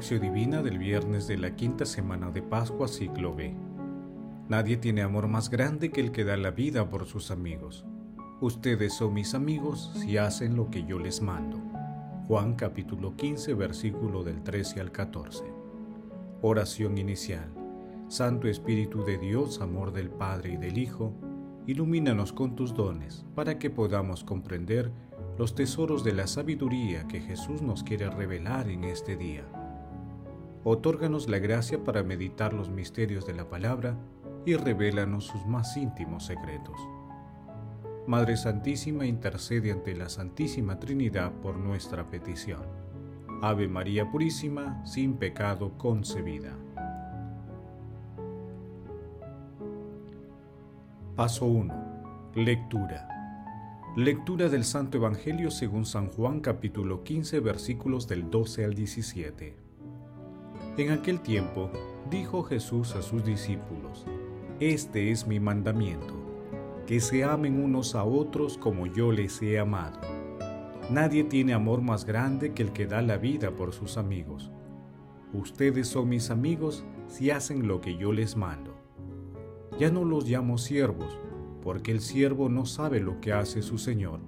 Lección Divina del viernes de la quinta semana de Pascua, ciclo B. Nadie tiene amor más grande que el que da la vida por sus amigos. Ustedes son mis amigos si hacen lo que yo les mando. Juan capítulo 15, versículo del 13 al 14. Oración inicial. Santo Espíritu de Dios, amor del Padre y del Hijo, ilumínanos con tus dones para que podamos comprender los tesoros de la sabiduría que Jesús nos quiere revelar en este día. Otórganos la gracia para meditar los misterios de la palabra y revélanos sus más íntimos secretos. Madre Santísima intercede ante la Santísima Trinidad por nuestra petición. Ave María Purísima, sin pecado concebida. Paso 1. Lectura. Lectura del Santo Evangelio según San Juan capítulo 15 versículos del 12 al 17. En aquel tiempo dijo Jesús a sus discípulos, Este es mi mandamiento, que se amen unos a otros como yo les he amado. Nadie tiene amor más grande que el que da la vida por sus amigos. Ustedes son mis amigos si hacen lo que yo les mando. Ya no los llamo siervos, porque el siervo no sabe lo que hace su Señor.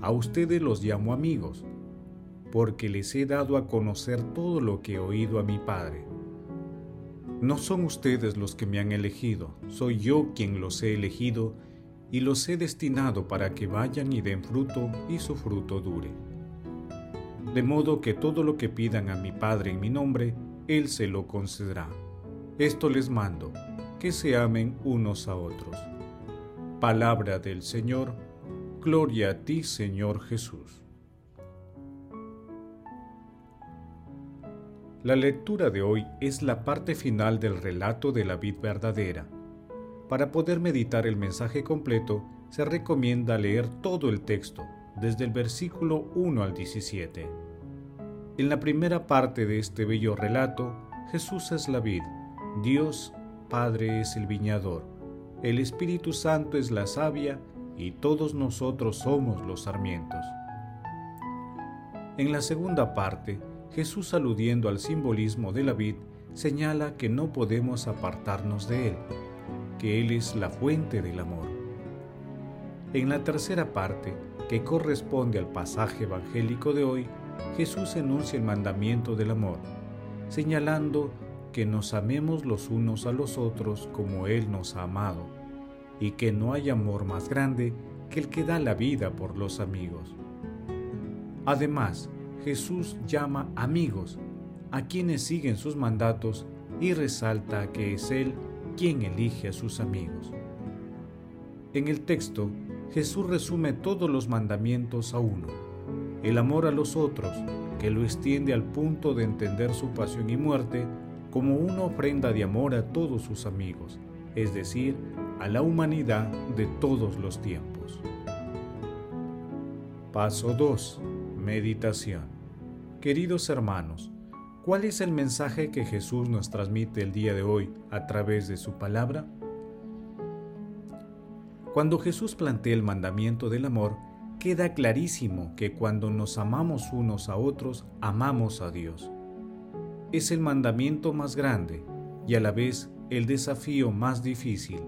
A ustedes los llamo amigos, porque les he dado a conocer todo lo que he oído a mi Padre. No son ustedes los que me han elegido, soy yo quien los he elegido y los he destinado para que vayan y den fruto y su fruto dure. De modo que todo lo que pidan a mi Padre en mi nombre, Él se lo concederá. Esto les mando, que se amen unos a otros. Palabra del Señor, gloria a ti Señor Jesús. La lectura de hoy es la parte final del relato de la vid verdadera. Para poder meditar el mensaje completo, se recomienda leer todo el texto, desde el versículo 1 al 17. En la primera parte de este bello relato, Jesús es la vid, Dios Padre es el viñador el Espíritu Santo es la savia y todos nosotros somos los sarmientos. En la segunda parte, Jesús aludiendo al simbolismo de la vid, señala que no podemos apartarnos de Él, que Él es la fuente del amor. En la tercera parte, que corresponde al pasaje evangélico de hoy, Jesús enuncia el mandamiento del amor, señalando que nos amemos los unos a los otros como Él nos ha amado, y que no hay amor más grande que el que da la vida por los amigos. Además, Jesús llama amigos a quienes siguen sus mandatos y resalta que es Él quien elige a sus amigos. En el texto, Jesús resume todos los mandamientos a uno, el amor a los otros, que lo extiende al punto de entender su pasión y muerte como una ofrenda de amor a todos sus amigos, es decir, a la humanidad de todos los tiempos. Paso 2. Meditación. Queridos hermanos, ¿cuál es el mensaje que Jesús nos transmite el día de hoy a través de su palabra? Cuando Jesús plantea el mandamiento del amor, queda clarísimo que cuando nos amamos unos a otros, amamos a Dios es el mandamiento más grande y a la vez el desafío más difícil.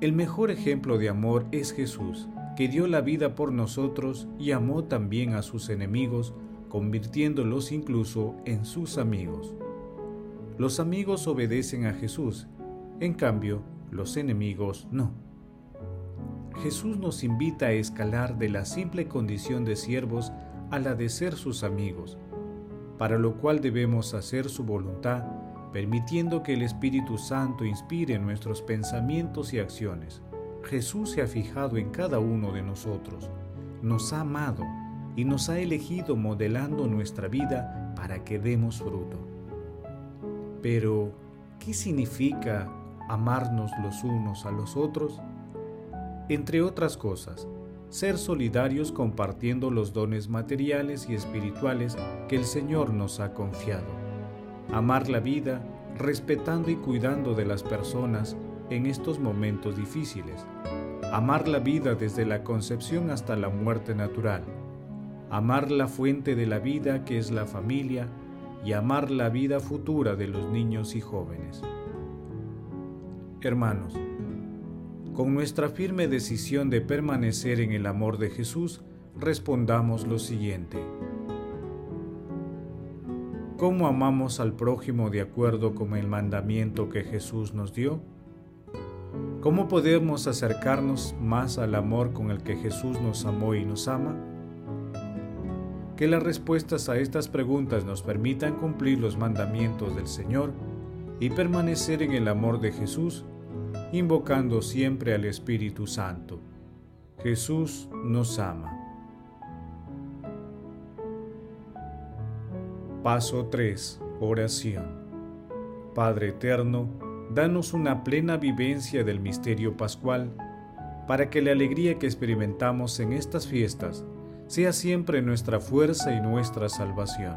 El mejor ejemplo de amor es Jesús, que dio la vida por nosotros y amó también a sus enemigos, convirtiéndolos incluso en sus amigos. Los amigos obedecen a Jesús, en cambio, los enemigos no. Jesús nos invita a escalar de la simple condición de siervos a la de ser sus amigos, para lo cual debemos hacer su voluntad, permitiendo que el Espíritu Santo inspire nuestros pensamientos y acciones. Jesús se ha fijado en cada uno de nosotros, nos ha amado y nos ha elegido modelando nuestra vida para que demos fruto. Pero, ¿qué significa amarnos los unos a los otros? Entre otras cosas, ser solidarios compartiendo los dones materiales y espirituales que el Señor nos ha confiado. Amar la vida respetando y cuidando de las personas en estos momentos difíciles. Amar la vida desde la concepción hasta la muerte natural. amar la fuente de la vida que es la familia y amar la vida futura de los niños y jóvenes. Hermanos, con nuestra firme decisión de permanecer en el amor de Jesús, respondamos lo siguiente. ¿Cómo amamos al prójimo de acuerdo con el mandamiento que Jesús nos dio? ¿Cómo podemos acercarnos más al amor con el que Jesús nos amó y nos ama? Que las respuestas a estas preguntas nos permitan cumplir los mandamientos del Señor y permanecer en el amor de Jesús, invocando siempre al Espíritu Santo. Jesús nos ama. Paso 3. Oración. Padre Eterno, danos una plena vivencia del misterio pascual, para que la alegría que experimentamos en estas fiestas sea siempre nuestra fuerza y nuestra salvación.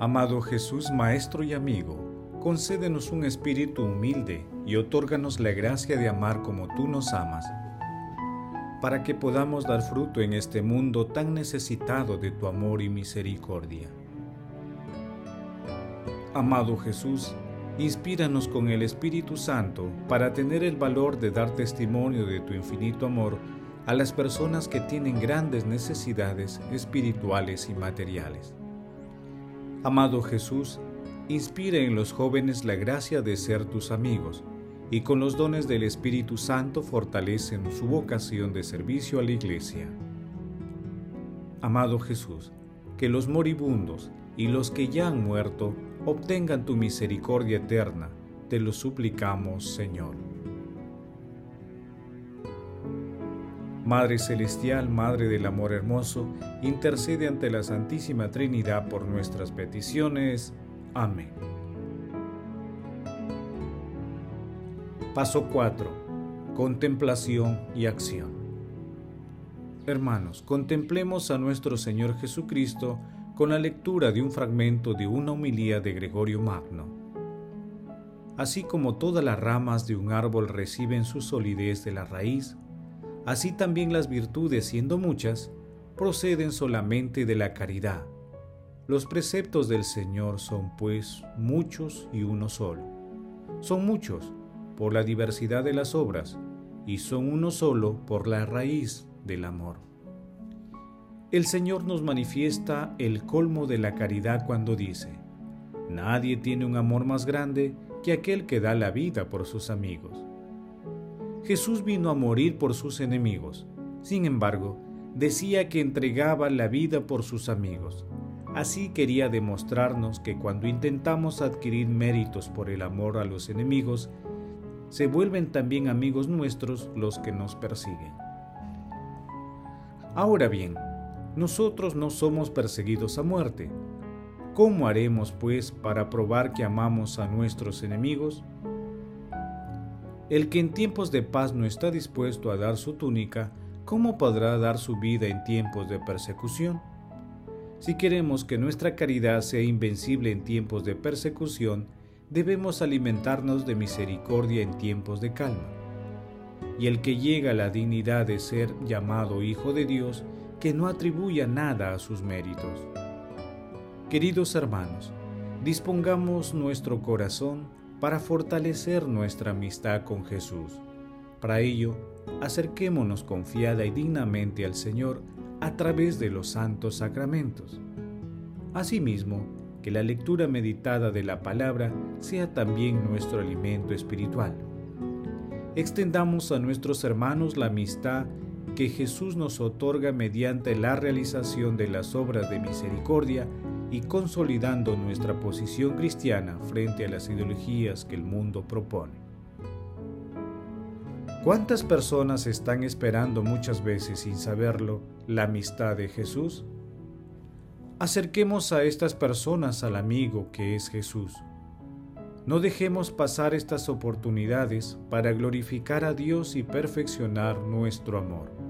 Amado Jesús, Maestro y amigo, concédenos un espíritu humilde y otórganos la gracia de amar como tú nos amas, para que podamos dar fruto en este mundo tan necesitado de tu amor y misericordia. Amado Jesús, inspíranos con el Espíritu Santo para tener el valor de dar testimonio de tu infinito amor a las personas que tienen grandes necesidades espirituales y materiales. Amado Jesús, inspira en los jóvenes la gracia de ser tus amigos y con los dones del Espíritu Santo fortalecen su vocación de servicio a la Iglesia. Amado Jesús, que los moribundos y los que ya han muerto obtengan tu misericordia eterna, te lo suplicamos, Señor. Madre Celestial, Madre del Amor Hermoso, intercede ante la Santísima Trinidad por nuestras peticiones. Amén. Paso 4. Contemplación y acción. Hermanos, contemplemos a nuestro Señor Jesucristo con la lectura de un fragmento de una homilía de Gregorio Magno. Así como todas las ramas de un árbol reciben su solidez de la raíz, así también las virtudes, siendo muchas, proceden solamente de la caridad. Los preceptos del Señor son, pues, muchos y uno solo. Son muchos por la diversidad de las obras y son uno solo por la raíz del amor. El Señor nos manifiesta el colmo de la caridad cuando dice, Nadie tiene un amor más grande que aquel que da la vida por sus amigos. Jesús vino a morir por sus enemigos. Sin embargo, decía que entregaba la vida por sus amigos. Así quería demostrarnos que cuando intentamos adquirir méritos por el amor a los enemigos, se vuelven también amigos nuestros los que nos persiguen. Ahora bien, nosotros no somos perseguidos a muerte. ¿Cómo haremos, pues, para probar que amamos a nuestros enemigos? El que en tiempos de paz no está dispuesto a dar su túnica, ¿cómo podrá dar su vida en tiempos de persecución? Si queremos que nuestra caridad sea invencible en tiempos de persecución, debemos alimentarnos de misericordia en tiempos de calma. Y el que llega a la dignidad de ser llamado Hijo de Dios, que no atribuya nada a sus méritos. Queridos hermanos, dispongamos nuestro corazón para fortalecer nuestra amistad con Jesús. Para ello, acerquémonos confiada y dignamente al Señor a través de los santos sacramentos. Asimismo, que la lectura meditada de la palabra sea también nuestro alimento espiritual. Extendamos a nuestros hermanos la amistad que Jesús nos otorga mediante la realización de las obras de misericordia y consolidando nuestra posición cristiana frente a las ideologías que el mundo propone. ¿Cuántas personas están esperando muchas veces sin saberlo la amistad de Jesús? Acerquemos a estas personas al amigo que es Jesús. No dejemos pasar estas oportunidades para glorificar a Dios y perfeccionar nuestro amor